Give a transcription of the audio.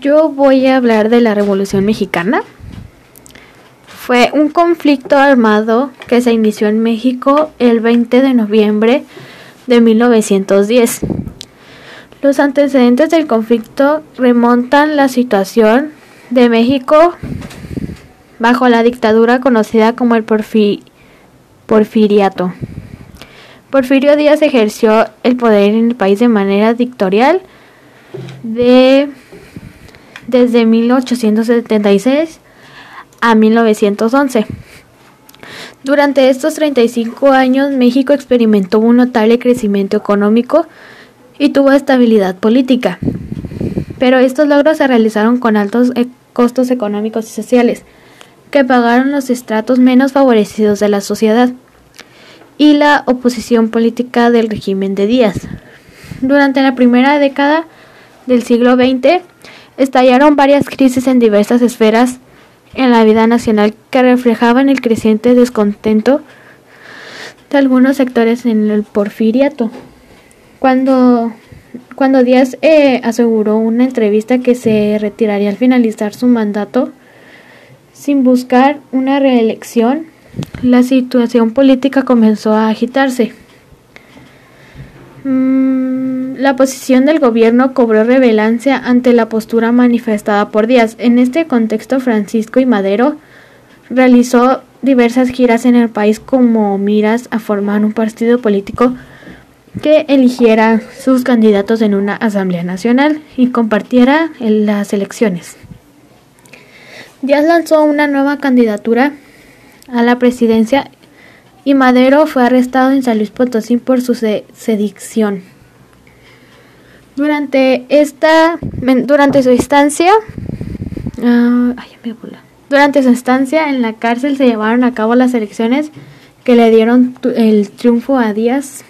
Yo voy a hablar de la Revolución Mexicana. Fue un conflicto armado que se inició en México el 20 de noviembre de 1910. Los antecedentes del conflicto remontan la situación de México bajo la dictadura conocida como el porfiriato. Porfirio Díaz ejerció el poder en el país de manera dictatorial de, desde 1876 a 1911. Durante estos 35 años México experimentó un notable crecimiento económico y tuvo estabilidad política. Pero estos logros se realizaron con altos e-, costos económicos y sociales que pagaron los estratos menos favorecidos de la sociedad y la oposición política del régimen de Díaz. Durante la primera década del siglo XX estallaron varias crisis en diversas esferas en la vida nacional que reflejaban el creciente descontento de algunos sectores en el porfiriato. Cuando, cuando Díaz eh, aseguró una entrevista que se retiraría al finalizar su mandato sin buscar una reelección, la situación política comenzó a agitarse. Mm, la posición del gobierno cobró relevancia ante la postura manifestada por Díaz. En este contexto, Francisco y Madero realizó diversas giras en el país como miras a formar un partido político que eligiera sus candidatos en una asamblea nacional y compartiera en las elecciones. Díaz lanzó una nueva candidatura a la presidencia y Madero fue arrestado en San Luis Potosí por su sedición. Durante esta durante su estancia ah, durante su estancia en la cárcel se llevaron a cabo las elecciones que le dieron el triunfo a Díaz